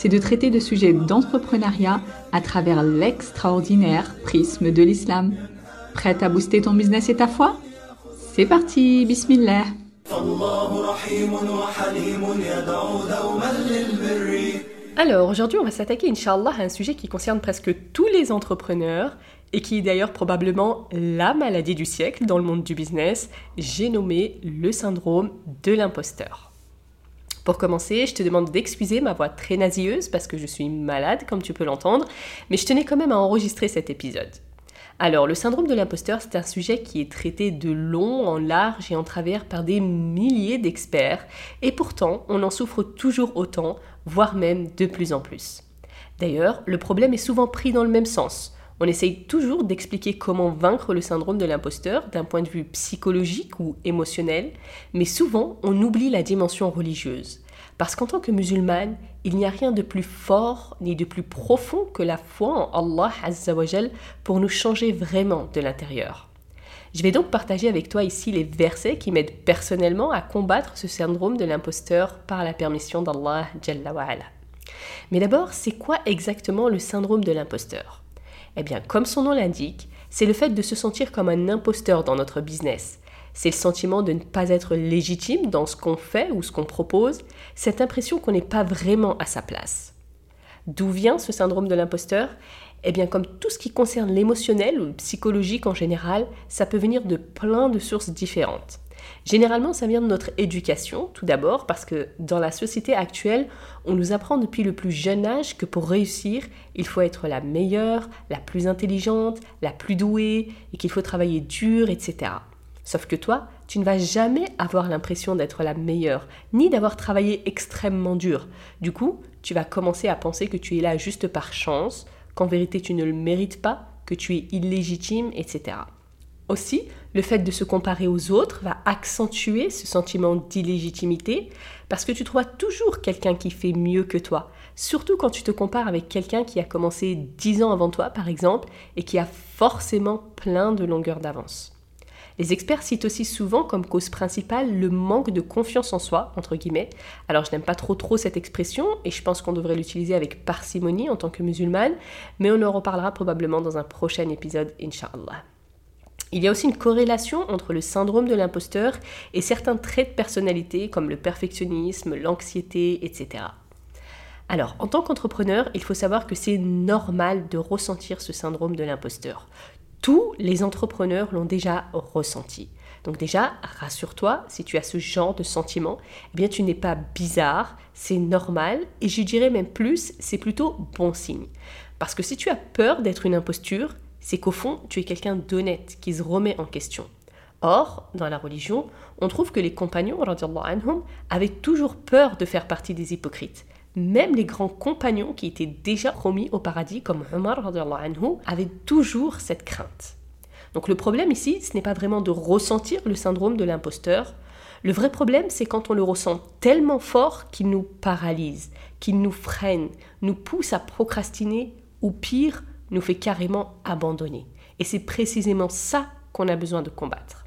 c'est de traiter de sujets d'entrepreneuriat à travers l'extraordinaire prisme de l'islam. Prête à booster ton business et ta foi? C'est parti, bismillah alors aujourd'hui on va s'attaquer Inch'Allah à un sujet qui concerne presque tous les entrepreneurs et qui est d'ailleurs probablement la maladie du siècle dans le monde du business, j'ai nommé le syndrome de l'imposteur. Pour commencer, je te demande d'excuser ma voix très nasilleuse parce que je suis malade, comme tu peux l'entendre, mais je tenais quand même à enregistrer cet épisode. Alors, le syndrome de l'imposteur, c'est un sujet qui est traité de long, en large et en travers par des milliers d'experts, et pourtant, on en souffre toujours autant, voire même de plus en plus. D'ailleurs, le problème est souvent pris dans le même sens. On essaye toujours d'expliquer comment vaincre le syndrome de l'imposteur d'un point de vue psychologique ou émotionnel, mais souvent on oublie la dimension religieuse. Parce qu'en tant que musulmane, il n'y a rien de plus fort ni de plus profond que la foi en Allah Azzawajal pour nous changer vraiment de l'intérieur. Je vais donc partager avec toi ici les versets qui m'aident personnellement à combattre ce syndrome de l'imposteur par la permission d'Allah Jalla Mais d'abord, c'est quoi exactement le syndrome de l'imposteur? Eh bien, comme son nom l'indique, c'est le fait de se sentir comme un imposteur dans notre business. C'est le sentiment de ne pas être légitime dans ce qu'on fait ou ce qu'on propose, cette impression qu'on n'est pas vraiment à sa place. D'où vient ce syndrome de l'imposteur? Eh bien, comme tout ce qui concerne l'émotionnel ou le psychologique en général, ça peut venir de plein de sources différentes. Généralement, ça vient de notre éducation, tout d'abord, parce que dans la société actuelle, on nous apprend depuis le plus jeune âge que pour réussir, il faut être la meilleure, la plus intelligente, la plus douée, et qu'il faut travailler dur, etc. Sauf que toi, tu ne vas jamais avoir l'impression d'être la meilleure, ni d'avoir travaillé extrêmement dur. Du coup, tu vas commencer à penser que tu es là juste par chance, qu'en vérité tu ne le mérites pas, que tu es illégitime, etc. Aussi, le fait de se comparer aux autres va accentuer ce sentiment d'illégitimité parce que tu trouves toujours quelqu'un qui fait mieux que toi, surtout quand tu te compares avec quelqu'un qui a commencé dix ans avant toi par exemple et qui a forcément plein de longueurs d'avance. Les experts citent aussi souvent comme cause principale le manque de confiance en soi, entre guillemets. Alors je n'aime pas trop trop cette expression et je pense qu'on devrait l'utiliser avec parcimonie en tant que musulmane, mais on en reparlera probablement dans un prochain épisode, inshallah. Il y a aussi une corrélation entre le syndrome de l'imposteur et certains traits de personnalité comme le perfectionnisme, l'anxiété, etc. Alors, en tant qu'entrepreneur, il faut savoir que c'est normal de ressentir ce syndrome de l'imposteur. Tous les entrepreneurs l'ont déjà ressenti. Donc déjà, rassure-toi, si tu as ce genre de sentiment, eh bien tu n'es pas bizarre, c'est normal et je dirais même plus, c'est plutôt bon signe. Parce que si tu as peur d'être une imposture, c'est qu'au fond, tu es quelqu'un d'honnête, qui se remet en question. Or, dans la religion, on trouve que les compagnons anhum, avaient toujours peur de faire partie des hypocrites. Même les grands compagnons qui étaient déjà promis au paradis, comme Omar anhu, avaient toujours cette crainte. Donc le problème ici, ce n'est pas vraiment de ressentir le syndrome de l'imposteur. Le vrai problème, c'est quand on le ressent tellement fort qu'il nous paralyse, qu'il nous freine, nous pousse à procrastiner ou pire, nous fait carrément abandonner. Et c'est précisément ça qu'on a besoin de combattre.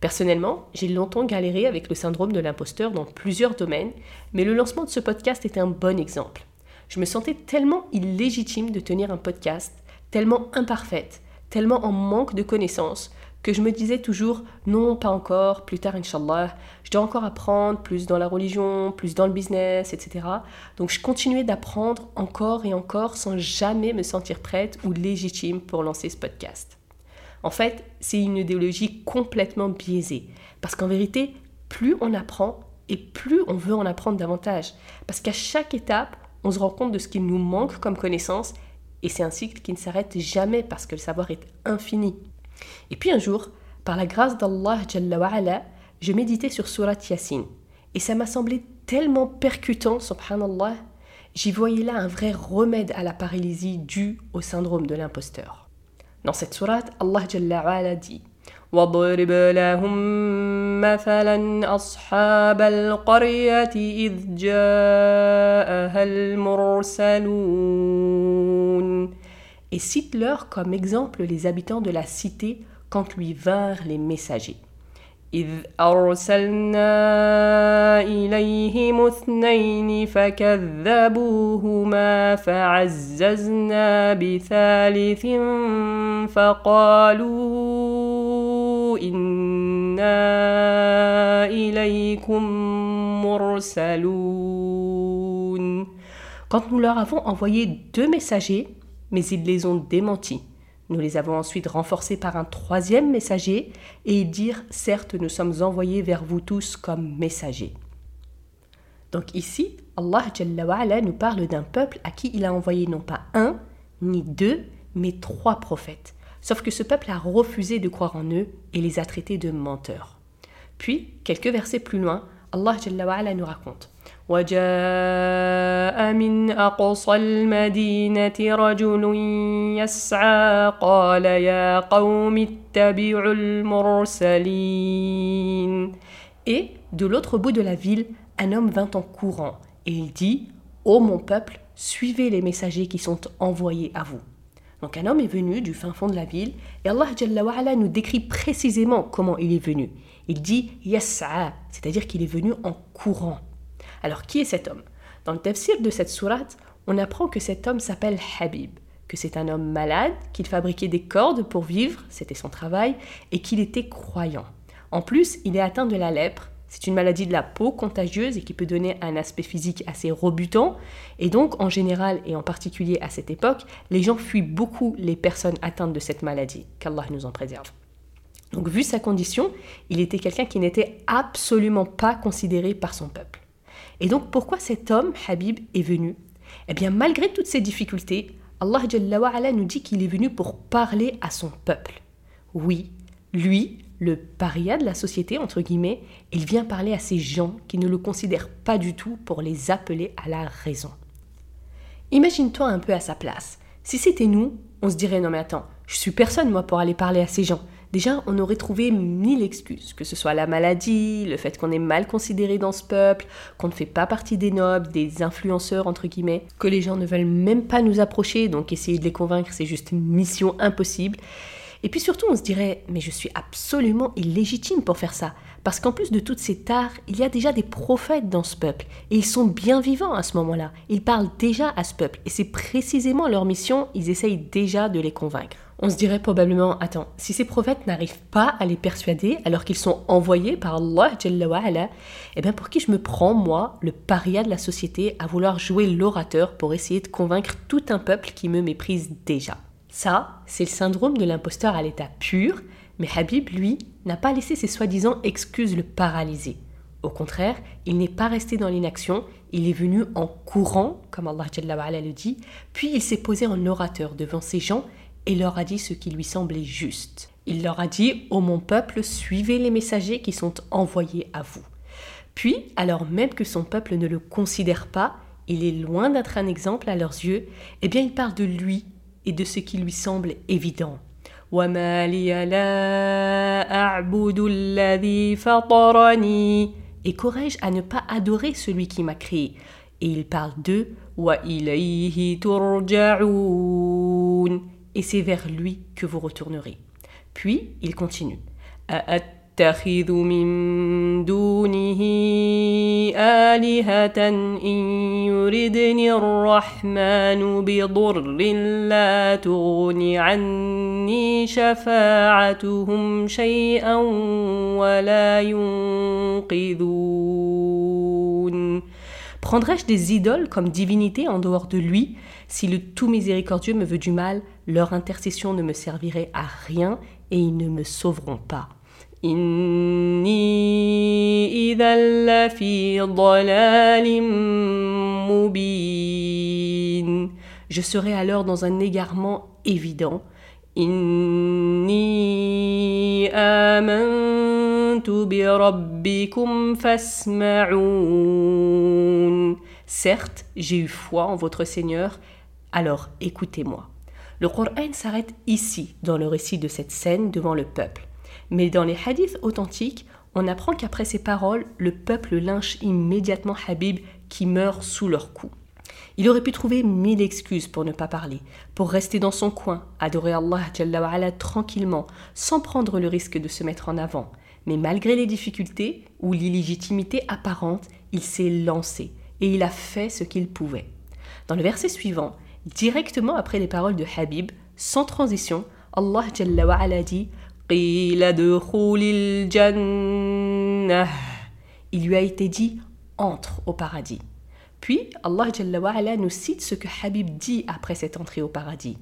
Personnellement, j'ai longtemps galéré avec le syndrome de l'imposteur dans plusieurs domaines, mais le lancement de ce podcast est un bon exemple. Je me sentais tellement illégitime de tenir un podcast, tellement imparfaite, tellement en manque de connaissances, que je me disais toujours non, pas encore, plus tard, Inch'Allah, je dois encore apprendre plus dans la religion, plus dans le business, etc. Donc je continuais d'apprendre encore et encore sans jamais me sentir prête ou légitime pour lancer ce podcast. En fait, c'est une idéologie complètement biaisée, parce qu'en vérité, plus on apprend et plus on veut en apprendre davantage, parce qu'à chaque étape, on se rend compte de ce qu'il nous manque comme connaissance, et c'est un cycle qui ne s'arrête jamais parce que le savoir est infini. Et puis un jour, par la grâce d'Allah je méditais sur Surat Yasin. Et ça m'a semblé tellement percutant, subhanallah, j'y voyais là un vrai remède à la paralysie due au syndrome de l'imposteur. Dans cette sourate, Allah dit واضرب لهم مثلا أصحاب القرية إذ جاءها المرسلون Et cite-leur comme exemple les habitants de la cité quand lui vinrent les messagers. إذ أرسلنا إليهم اثنين فكذبوهما فعززنا بثالث فقالوا إنا إليكم مرسلون Quand nous leur avons envoyé deux messagers, mais ils les ont démentis. Nous les avons ensuite renforcés par un troisième messager et ils dirent Certes, nous sommes envoyés vers vous tous comme messagers. Donc ici, Allah nous parle d'un peuple à qui il a envoyé non pas un, ni deux, mais trois prophètes. Sauf que ce peuple a refusé de croire en eux et les a traités de menteurs. Puis, quelques versets plus loin, Allah nous raconte وجاء من أقصى المدينة رجل يسعى قال يا قوم اتبعوا المرسلين Et de l'autre bout de la ville, un homme vint en courant et il dit Ô mon peuple, suivez les messagers qui sont envoyés à vous. Donc un homme est venu du fin fond de la ville et Allah nous décrit précisément comment il est venu. Il dit Yas'a, c'est-à-dire qu'il est venu en courant. Alors qui est cet homme? Dans le tafsir de cette sourate, on apprend que cet homme s'appelle Habib, que c'est un homme malade, qu'il fabriquait des cordes pour vivre, c'était son travail, et qu'il était croyant. En plus, il est atteint de la lèpre, c'est une maladie de la peau contagieuse et qui peut donner un aspect physique assez rebutant. Et donc, en général, et en particulier à cette époque, les gens fuient beaucoup les personnes atteintes de cette maladie. Qu'Allah nous en préserve. Donc, vu sa condition, il était quelqu'un qui n'était absolument pas considéré par son peuple. Et donc pourquoi cet homme, Habib, est venu? Eh bien malgré toutes ces difficultés, Allah nous dit qu'il est venu pour parler à son peuple. Oui, lui, le paria de la société, entre guillemets, il vient parler à ces gens qui ne le considèrent pas du tout pour les appeler à la raison. Imagine-toi un peu à sa place. Si c'était nous, on se dirait non mais attends, je suis personne moi pour aller parler à ces gens déjà on aurait trouvé mille excuses, que ce soit la maladie, le fait qu'on est mal considéré dans ce peuple, qu'on ne fait pas partie des nobles, des influenceurs entre guillemets, que les gens ne veulent même pas nous approcher, donc essayer de les convaincre c'est juste une mission impossible. Et puis surtout on se dirait mais je suis absolument illégitime pour faire ça, parce qu'en plus de toutes ces tares, il y a déjà des prophètes dans ce peuple, et ils sont bien vivants à ce moment-là, ils parlent déjà à ce peuple, et c'est précisément leur mission, ils essayent déjà de les convaincre. On se dirait probablement, attends, si ces prophètes n'arrivent pas à les persuader alors qu'ils sont envoyés par Allah, eh bien pour qui je me prends, moi, le paria de la société, à vouloir jouer l'orateur pour essayer de convaincre tout un peuple qui me méprise déjà? Ça, c'est le syndrome de l'imposteur à l'état pur, mais Habib, lui, n'a pas laissé ses soi-disant excuses le paralyser. Au contraire, il n'est pas resté dans l'inaction, il est venu en courant, comme Allah le dit, puis il s'est posé en orateur devant ces gens et leur a dit ce qui lui semblait juste. Il leur a dit, ô mon peuple, suivez les messagers qui sont envoyés à vous. Puis, alors même que son peuple ne le considère pas, il est loin d'être un exemple à leurs yeux, eh bien il parle de lui et de ce qui lui semble évident. Et qu'aurais-je à ne pas adorer celui qui m'a créé? Et il parle de et c'est vers lui que vous retournerez. Puis il continue. Prendrais-je des idoles comme divinité en dehors de lui Si le tout miséricordieux me veut du mal, leur intercession ne me servirait à rien et ils ne me sauveront pas. Je serai alors dans un égarement évident. Certes, j'ai eu foi en votre Seigneur, alors écoutez-moi. Le Coran s'arrête ici dans le récit de cette scène devant le peuple. Mais dans les hadiths authentiques, on apprend qu'après ces paroles, le peuple lynche immédiatement Habib qui meurt sous leurs coups. Il aurait pu trouver mille excuses pour ne pas parler, pour rester dans son coin, adorer Allah tranquillement, sans prendre le risque de se mettre en avant. Mais malgré les difficultés ou l'illégitimité apparente, il s'est lancé et il a fait ce qu'il pouvait. Dans le verset suivant, directement après les paroles de Habib, sans transition, Allah dit il lui a été dit entre au paradis. Puis Allah nous cite ce que Habib dit après cette entrée au paradis.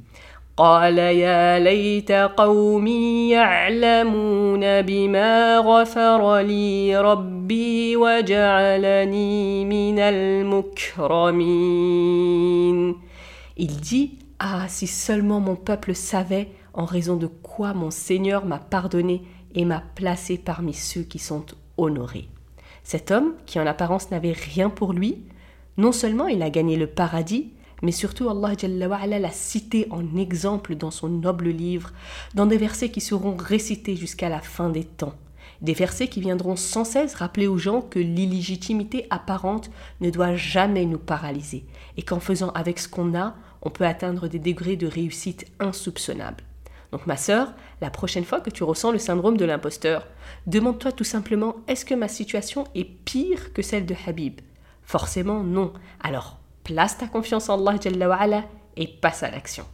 قال يا ليت قومي يعلمون بما غفر لي ربي وجعلني من المكرمين Il dit Ah, si seulement mon peuple savait en raison de quoi mon Seigneur m'a pardonné et m'a placé parmi ceux qui sont honorés. Cet homme, qui en apparence n'avait rien pour lui, non seulement il a gagné le paradis, mais surtout Allah l'a cité en exemple dans son noble livre, dans des versets qui seront récités jusqu'à la fin des temps. Des versets qui viendront sans cesse rappeler aux gens que l'illégitimité apparente ne doit jamais nous paralyser, et qu'en faisant avec ce qu'on a, on peut atteindre des degrés de réussite insoupçonnables. Donc ma sœur, la prochaine fois que tu ressens le syndrome de l'imposteur, demande-toi tout simplement est-ce que ma situation est pire que celle de Habib? Forcément non. Alors place ta confiance en Allah et passe à l'action.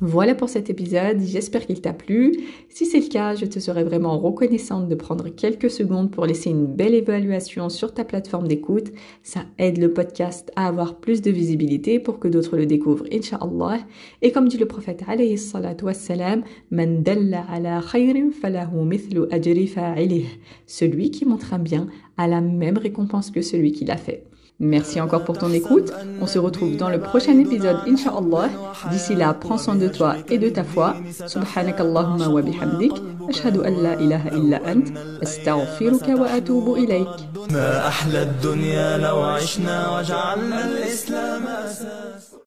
Voilà pour cet épisode, j'espère qu'il t'a plu. Si c'est le cas, je te serais vraiment reconnaissante de prendre quelques secondes pour laisser une belle évaluation sur ta plateforme d'écoute. Ça aide le podcast à avoir plus de visibilité pour que d'autres le découvrent, inshallah. Et comme dit le prophète alayhi salatu wassalam, Man dalla ala khayrin falahu mithlu ajri Celui qui montre un bien a la même récompense que celui qui l'a fait. Merci encore pour ton écoute. On se retrouve dans le prochain épisode, Inch'Allah. D'ici là, prends soin de toi et de ta foi. Subhanak Allahumma wa bihamdik. أشهد أن لا إله إلا أنت أستغفرك وأتوب إليك ما أحلى الدنيا لو عشنا وجعلنا الإسلام أساس